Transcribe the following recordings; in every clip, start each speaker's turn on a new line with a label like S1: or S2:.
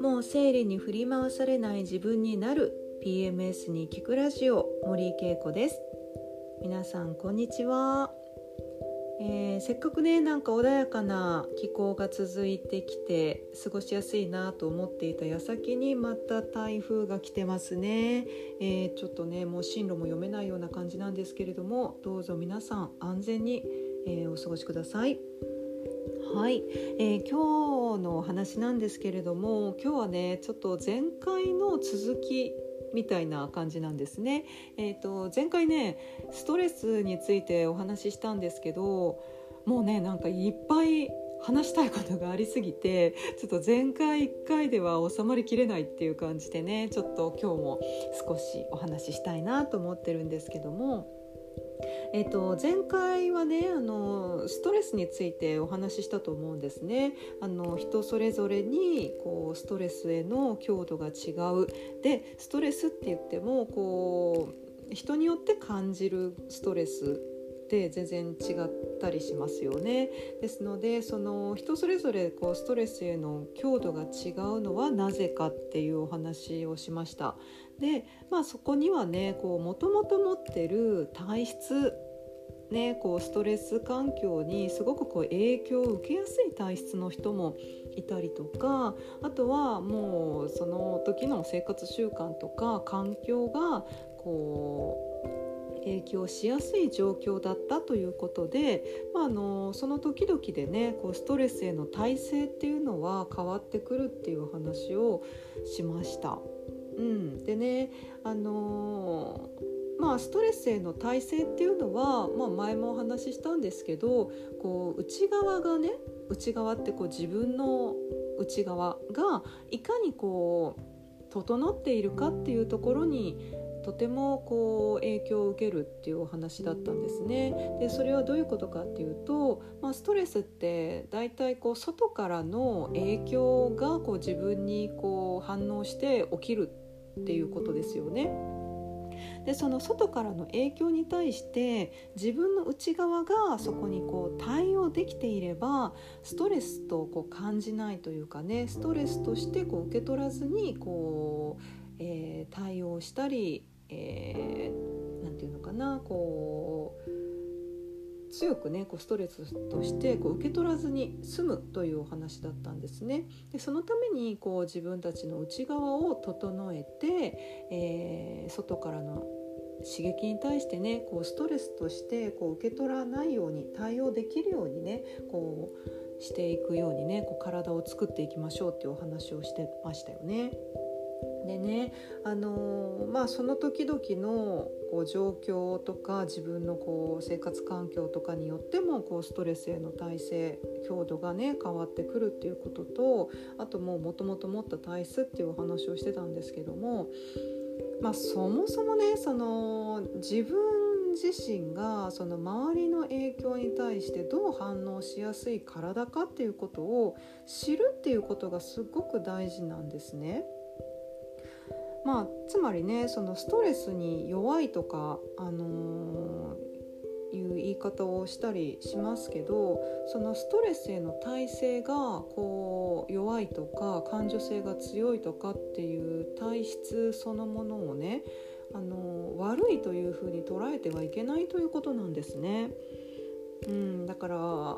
S1: もう生理に振り回されない自分になる PMS に聞くラジオ森井恵子です。皆さんこんにちは、えー、せっかくねなんか穏やかな気候が続いてきて過ごしやすいなと思っていた矢先にまた台風が来てますね、えー、ちょっとねもう進路も読めないような感じなんですけれどもどうぞ皆さん安全に、えー、お過ごしください。はい、えー、今日のお話なんですけれども今日はねちょっと前回の続きみたいな感じなんですね。えーと、前回ねストレスについてお話ししたんですけどもうねなんかいっぱい話したいことがありすぎてちょっと前回1回では収まりきれないっていう感じでねちょっと今日も少しお話ししたいなと思ってるんですけども。えっと、前回はねあのストレスについてお話ししたと思うんですね。あの人それぞれにこうストレスへの強度が違うでストレスって言ってもこう人によって感じるストレスって全然違ったりしますよね。ですのでその人それぞれこうストレスへの強度が違うのはなぜかっていうお話をしました。で、まあ、そこにはねもともと持ってる体質ね、こうストレス環境にすごくこう影響を受けやすい体質の人もいたりとかあとはもうその時の生活習慣とか環境がこう影響しやすい状況だったということで、まあ、あのその時々でねこうストレスへの耐性っていうのは変わってくるっていう話をしました。うん、でね、あのー、まあ、ストレスへの耐性っていうのは、まあ、前もお話ししたんですけどこう内側がね内側ってこう自分の内側がいかにこう整っているかっていうところにとてもこう影響を受けるっていうお話だったんですね。でそれはどういうことかっていうと、まあ、ストレスって大体こう外からの影響がこう自分にこう反応して起きるっていうことですよね。でその外からの影響に対して自分の内側がそこにこう対応できていればストレスとこう感じないというかねストレスとしてこう受け取らずにこう、えー、対応したり、えー、て言うのかなこう強くねこうストレスとしてこう受け取らずに済むというお話だったんですね。でそのためにこう自分たちの内側を整えて、えー、外からの刺激に対してねこうストレスとしてこう受け取らないように対応できるようにねこうしていくようにねこう体を作っていきましょうっていうお話をしてましたよね。でね、あの、まあ、その時々のこう状況とか自分のこう生活環境とかによってもこうストレスへの耐性強度がね変わってくるっていうこととあともうもともと持った体質っていうお話をしてたんですけども、まあ、そもそもねその自分自身がその周りの影響に対してどう反応しやすい体かっていうことを知るっていうことがすごく大事なんですね。まあ、つまりねそのストレスに弱いとか、あのー、いう言い方をしたりしますけどそのストレスへの耐性がこう弱いとか感受性が強いとかっていう体質そのものをね、あのー、悪いというふうに捉えてはいけないということなんですね。うん、だから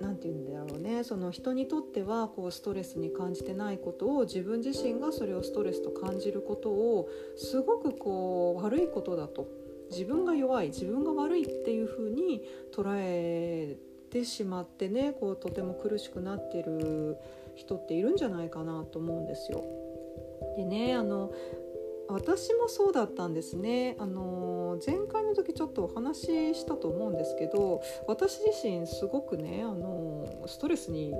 S1: 何て言うんだろうねその人にとってはこうストレスに感じてないことを自分自身がそれをストレスと感じることをすごくこう悪いことだと自分が弱い自分が悪いっていうふうに捉えてしまってねこうとても苦しくなってる人っているんじゃないかなと思うんですよ。でねあの私もそうだったんですね。あの前回の時ちょっとお話ししたと思うんですけど私自身すごくね、あのストレスに、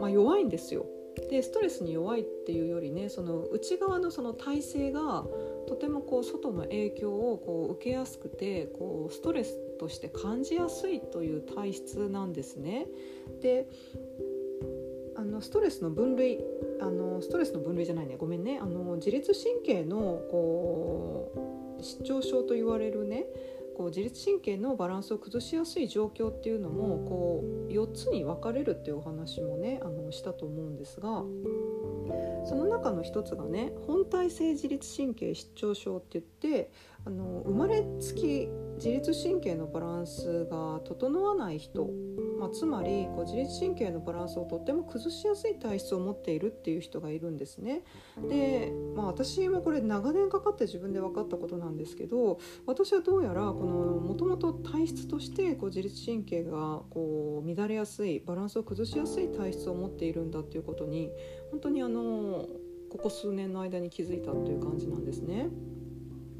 S1: まあ、弱いんですよ。でストレスに弱いっていうよりねその内側のその体制がとてもこう外の影響をこう受けやすくてこうストレスとして感じやすいという体質なんですね。であのストレスの分類あのストレスの分類じゃないね。ごめんね。あの自律神経のこう失調症と言われるね。ここう自律神経のバランスを崩しやすい状況っていうのもこう4つに分かれるっていうお話もねあのしたと思うんですがその中の一つがね本体性自律神経失調症って言ってあの生まれつき自律神経のバランスが整わない人まあ、つまりこう自律神経のバランスをとっても崩しやすい体質を持っているっていう人がいるんですね。で、まあ、私もこれ長年かかって自分で分かったことなんですけど私はどうやらもともと体質としてこう自律神経がこう乱れやすいバランスを崩しやすい体質を持っているんだっていうことに本当にあのここ数年の間に気づいたという感じなんですね。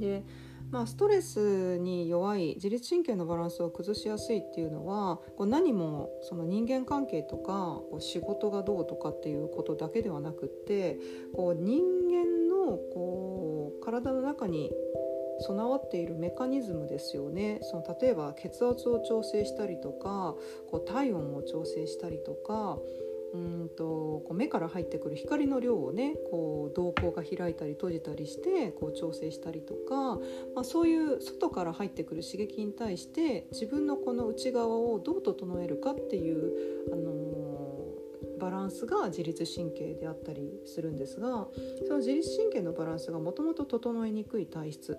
S1: でまあ、ストレスに弱い自律神経のバランスを崩しやすいっていうのはこう何もその人間関係とかこう仕事がどうとかっていうことだけではなくってこう人間のこう体の中に備わっているメカニズムですよね。その例えば血圧を調整したりとかこう体温を調整したりとかうんとこう目から入ってくる光の量をねこう瞳孔が開いたり閉じたりしてこう調整したりとか、まあ、そういう外から入ってくる刺激に対して自分のこの内側をどう整えるかっていう、あのー、バランスが自律神経であったりするんですがその自律神経のバランスがもともと整いにくい体質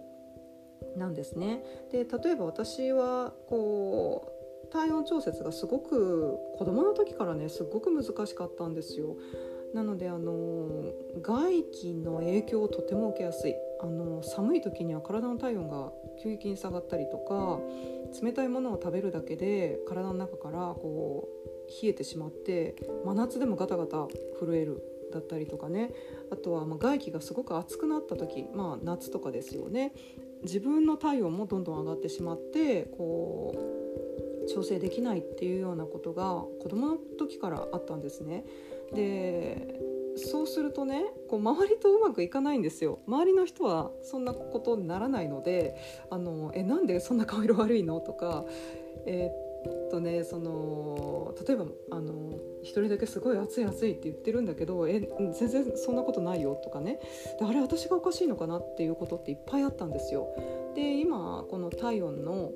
S1: なんですね。で例えば私はこう体温調節がすごく子供の時からねすごく難しかったんですよ。なのであの外気の影響をとても受けやすい。あの寒い時には体の体温が急激に下がったりとか冷たいものを食べるだけで体の中からこう冷えてしまって真夏でもガタガタ震えるだったりとかね。あとはま外気がすごく暑くなった時、まあ、夏とかですよね。自分の体温もどんどん上がってしまってこう調整できないっていうようなことが子供の時からあったんですね。でそうするとねこう周りとうまくいかないんですよ周りの人はそんなことにならないので「あのえなんでそんな顔色悪いの?」とかえー、っとねその例えばあの一人だけすごい暑い暑いって言ってるんだけどえ全然そんなことないよ？とかねであれ私がおかしいのかな？っていうことっていっぱいあったんですよ。で今この体温の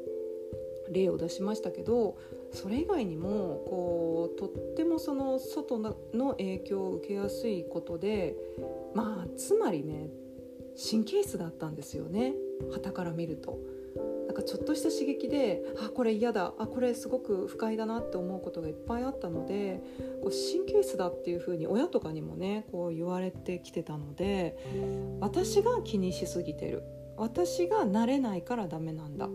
S1: 例を出しましたけどそれ以外にもこうとってもその外の影響を受けやすいことでまあつまりね神経質だったんですよね。旗から見ると。なんかちょっとした刺激であこれ嫌だあこれすごく不快だなって思うことがいっぱいあったのでこう神経質だっていうふうに親とかにもねこう言われてきてたので私が気にしすぎてる。私が慣れないからダメなんだ。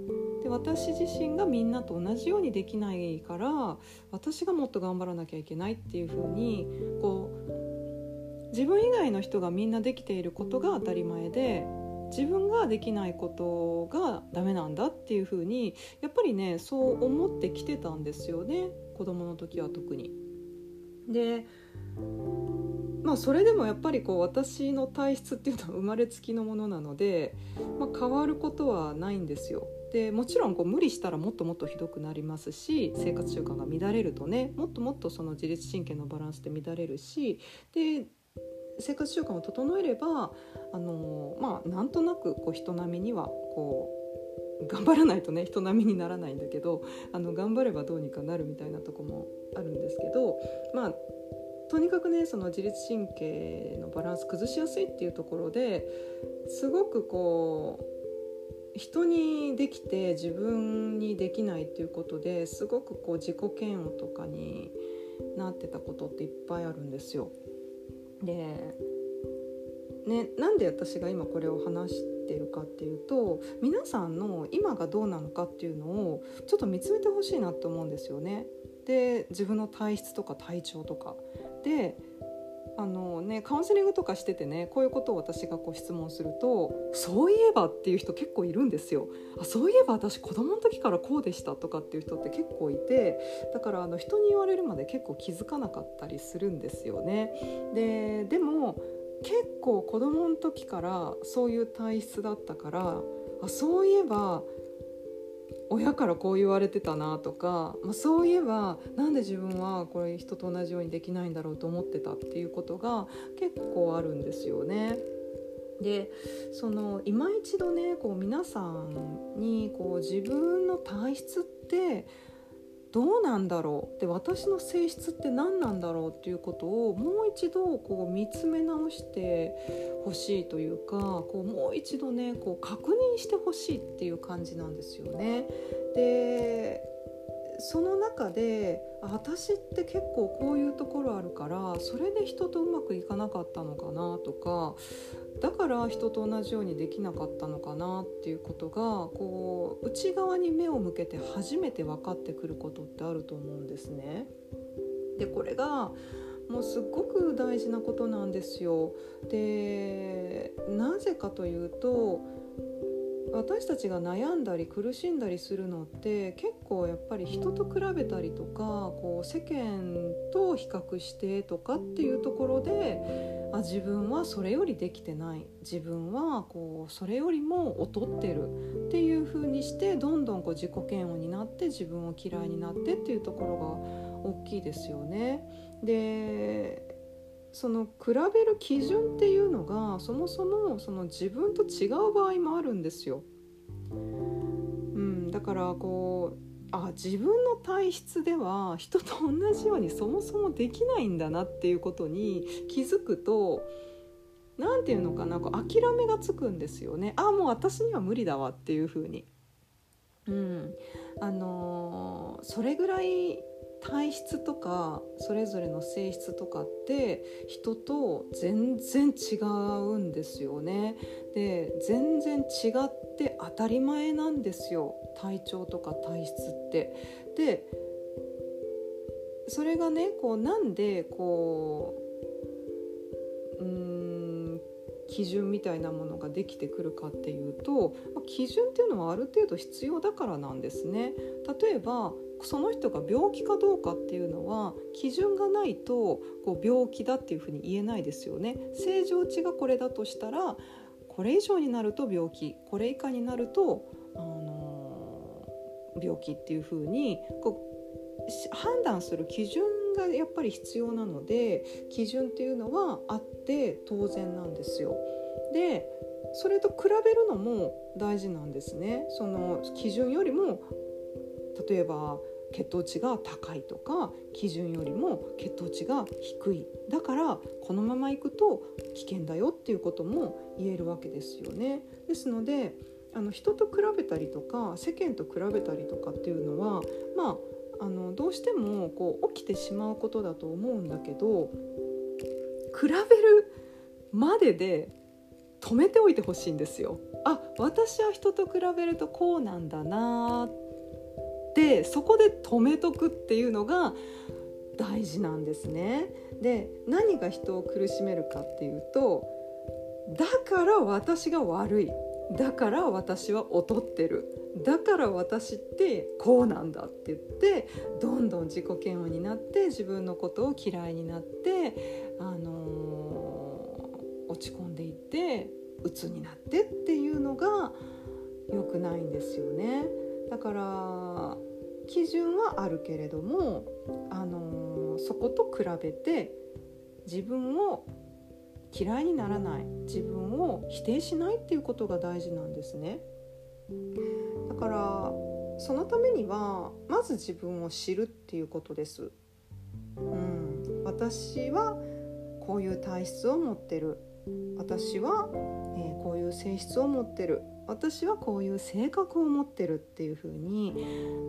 S1: 私自身がみんなと同じようにできないから私がもっと頑張らなきゃいけないっていう風にこう自分以外の人がみんなできていることが当たり前で自分ができないことがダメなんだっていう風にやっぱりねそう思ってきてたんですよね子供の時は特に。でまあそれでもやっぱりこう私の体質っていうのは生まれつきのものなので、まあ、変わることはないんですよ。でもちろんこう無理したらもっともっとひどくなりますし生活習慣が乱れるとねもっともっとその自律神経のバランスで乱れるしで生活習慣を整えればあのまあなんとなくこう人並みにはこう頑張らないとね人並みにならないんだけどあの頑張ればどうにかなるみたいなとこもあるんですけどまあとにかくねその自律神経のバランス崩しやすいっていうところですごくこう人にできて自分にできないっていうことですごくこう自己嫌悪とかになってたことっていっぱいあるんですよ。で、ね、なんで私が今これを話してるかっていうと皆さんの今がどうなのかっていうのをちょっと見つめてほしいなって思うんですよね。で自分の体質とか体調とかであのね、カウンセリングとかしててねこういうことを私がこう質問すると「そういえば」っていう人結構いるんですよ。あそういえば私子供の時からこうでしたとかっていう人って結構いてだからあの人に言われるまで結構気づかなかったりするんですよね。ででも結構子供の時からそういう体質だったからあそういえば親からこう言われてたなとか、まあ、そういえばなんで自分はこれ人と同じようにできないんだろうと思ってたっていうことが結構あるんですよね。でその今一度ねこう皆さんにこう自分の体質ってどうなんだろう？で私の性質って何なんだろうっていうことをもう一度こう見つめ直してほしいというかこうもう一度ねこう確認してほしいっていう感じなんですよね。でその中で私って結構こういうところあるからそれで人とうまくいかなかったのかなとかだから人と同じようにできなかったのかなっていうことがこう内側に目を向けて初めて分かってくることってあると思うんですね。でこれがもうすっごく大事なことなんですよ。でなぜかというと私たちが悩んだり苦しんだりするのって結構やっぱり人と比べたりとかこう世間と比較してとかっていうところであ自分はそれよりできてない自分はこうそれよりも劣ってるっていう風にしてどんどんこう自己嫌悪になって自分を嫌いになってっていうところが大きいですよね。でその比べる基準っていうのがそもそもその自分と違う場合もあるんですよ。うん、だからこうあ自分の体質では人と同じようにそもそもできないんだなっていうことに気づくと何て言うのかなこう諦めがつくんですよねあもう私には無理だわっていう風に。うんあのー、それぐらい体質とかそれぞれの性質とかって人と全然違うんですよね。で全然違って当たり前なんですよ体調とか体質って。でそれがねこうなんでこううん基準みたいなものができてくるかっていうと基準っていうのはある程度必要だからなんですね。例えばその人が病気かどうかっていうのは基準がないとこう病気だっていうふうに言えないですよね。正常値がこれだとしたらこれ以上になると病気これ以下になると、あのー、病気っていうふうにこう判断する基準がやっぱり必要なので基準っていうのはあって当然なんですよ。でそれと比べるのも大事なんですね。その基準よりも例えば血糖値が高いとか基準よりも血糖値が低いだからこのままいくと危険だよっていうことも言えるわけですよね。ですのであの人と比べたりとか世間と比べたりとかっていうのはまああのどうしてもこう起きてしまうことだと思うんだけど比べるまでで止めておいてほしいんですよ。あ私は人と比べるとこうなんだなっってそこで止めとくっていうのが大事なんですね。で何が人を苦しめるかっていうとだから私が悪いだから私は劣ってるだから私ってこうなんだって言ってどんどん自己嫌悪になって自分のことを嫌いになって、あのー、落ち込んでいって鬱になってっていうのが良くないんですよね。だから基準はあるけれども、あのー、そこと比べて自分を嫌いにならない自分を否定しないっていうことが大事なんですね。だからそのためにはまず自分を知るっていうことです。うん、私はこういう体質を持ってる私は、えー、こういう性質を持ってる私はこういう性格を持ってるっていうふうに、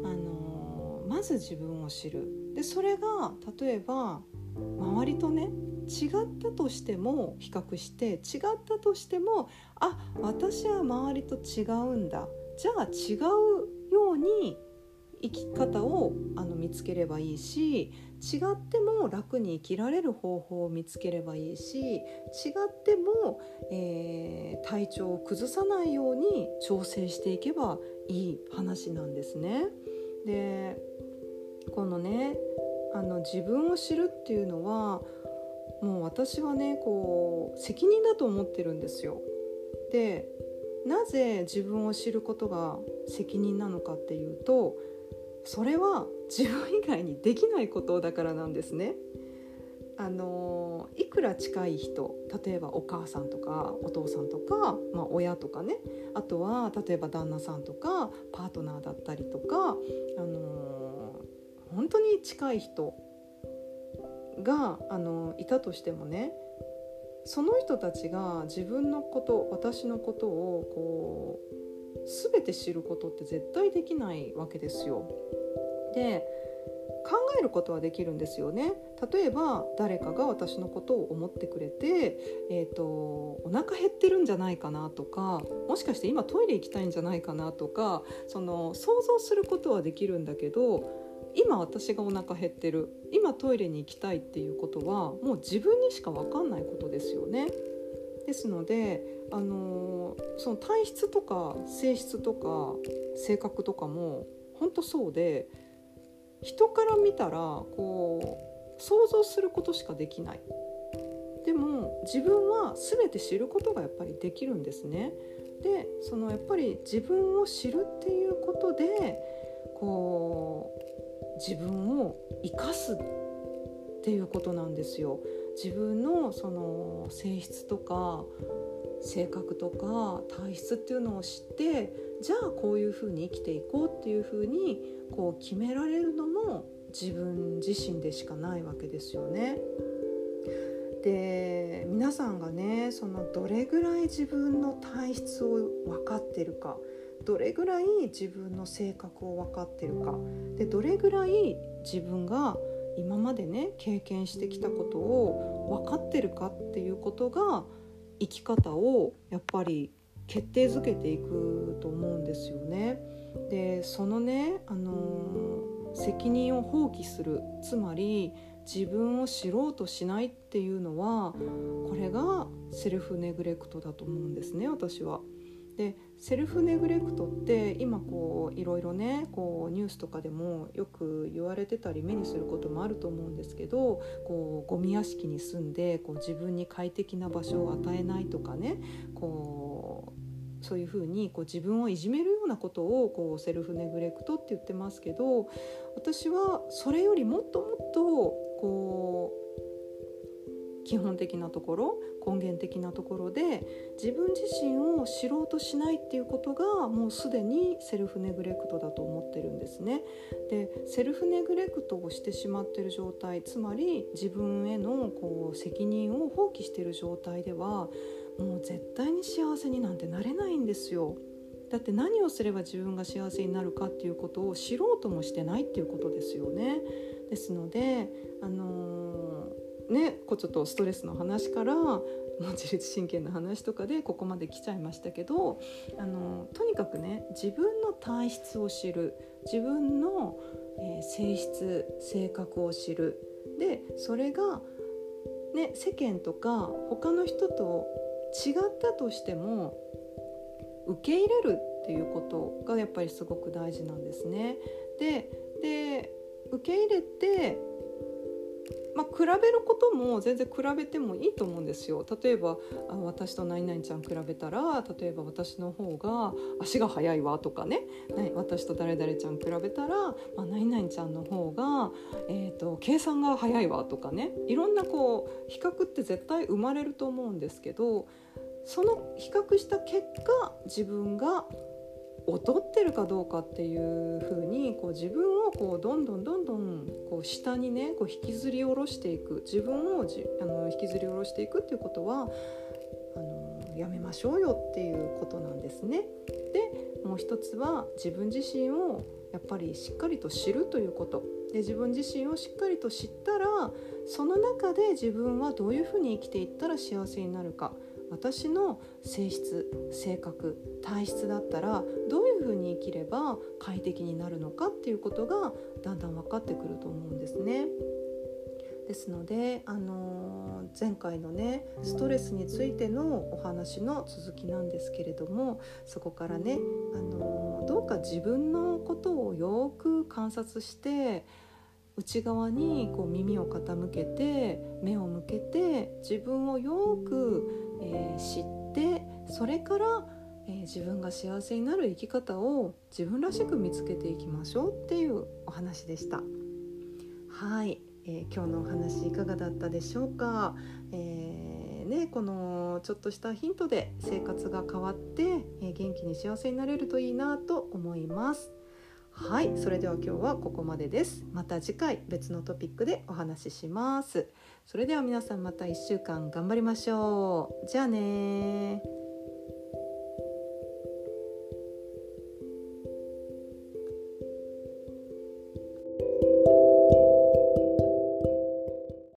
S1: あの、まず自分を知る。でそれが例えば周りとね違ったとしても比較して違ったとしてもあ私は周りと違うんだ。じゃあ違うように生き方をあの見つければいいし違っても楽に生きられる方法を見つければいいし違っても、えー、体調を崩さないように調整していけばいい話なんですね。でこのねあの自分を知るっていうのはもう私はねこう責任だと思ってるんですよ。でなぜ自分を知ることが責任なのかっていうとそれは自分以外にできないことだからなんですね。あのいくら近い人例えばお母さんとかお父さんとか、まあ、親とかねあとは例えば旦那さんとかパートナーだったりとか、あの本当に近い人が、あのいたとしてもねその人たちが自分のこと私のことをこう全て知ることって絶対できないわけですよ。で考えることはできるんですよね例えば誰かが私のことを思ってくれて、えーと、お腹減ってるんじゃないかなとかもしかして今トイレ行きたいんじゃないかなとかその想像することはできるんだけど今私がお腹減ってる今トイレに行きたいっていうことはもう自分にしか分かんないことですよね。ですので、あの、その体質とか性質とか性格とかも本当そうで人から見たらこう想像することしかできないでも自分は全て知ることがやっぱりできるんですね。でそのやっぱり自分を知るっていうことでこう自分を生かすっていうことなんですよ。自分のその性質とか性格とか体質っていうのを知ってじゃあこういうふうに生きていこうっていうふうにこう決められるのも自分自身でしかないわけですよね。で皆さんがねそのどれぐらい自分の体質を分かってるかどれぐらい自分の性格を分かってるかでどれぐらい自分が今までね経験してきたことを分かってるかっていうことが生き方をやっぱり決定づけていくと思うんですよね。でそのね、あのー、責任を放棄するつまり自分を知ろうとしないっていうのはこれがセルフネグレクトだと思うんですね私は。でセルフネグレクトって今こういろいろねこうニュースとかでもよく言われてたり目にすることもあると思うんですけどこうゴミ屋敷に住んでこう自分に快適な場所を与えないとかねこうそういうふうにこう自分をいじめるようなことをこうセルフネグレクトって言ってますけど私はそれよりもっともっとこう基本的なところ根源的なところで自分自身を知ろうとしないっていうことがもうすでにセルフネグレクトだと思ってるんですね。でセルフネグレクトをしてしまってる状態つまり自分へのこう責任を放棄してる状態ではもう絶対に幸せになんてなれないんですよ。だって何をすれば自分が幸せになるかっていうことを知ろうともしてないっていうことですよね。ですので、あのーねこうちょっとストレスの話から自律神経の話とかでここまで来ちゃいましたけどあのとにかくね自分の体質を知る自分の、えー、性質性格を知るでそれが、ね、世間とか他の人と違ったとしても受け入れるっていうことがやっぱりすごく大事なんですね。でで受け入れてまあ、比べることも全然比べてもいいと思うんですよ。例えばあ私と何々ちゃん比べたら例えば私の方が足が速いわとかね私と誰々ちゃん比べたら、まあ、何々ちゃんの方が、えーと、計算が速いわとかねいろんなこう比較って絶対生まれると思うんですけどその比較した結果自分が劣ってるかどうかっていうふうにこう自分をこうどんどんどんどんこう下にねこう引きずり下ろしていく。自分をじあの引きずり下ろしていくっていうことはあのやめましょうよっていうことなんですね。でもう一つは自分自身をやっぱりしっかりと知るということ。で自分自身をしっかりと知ったらその中で自分はどういうふうに生きていったら幸せになるか。私の性質性格体質だったらどういうふうに生きれば快適になるのかっていうことがだんだん分かってくると思うんですね。ですので、あのー、前回のねストレスについてのお話の続きなんですけれどもそこからね、あのー、どうか自分のことをよく観察して内側にこう耳を傾けて目を向けて自分をよくえー、知ってそれから、えー、自分が幸せになる生き方を自分らしく見つけていきましょうっていうお話でした。はい。えー、今日のお話いかがだったでしょうか、えー、ね、このちょっとしたヒントで生活が変わって、えー、元気に幸せになれるといいなと思います。はいそれでは今日はここまでです。また次回別のトピックでお話しします。それでは皆さんまた1週間頑張りましょう。じゃあね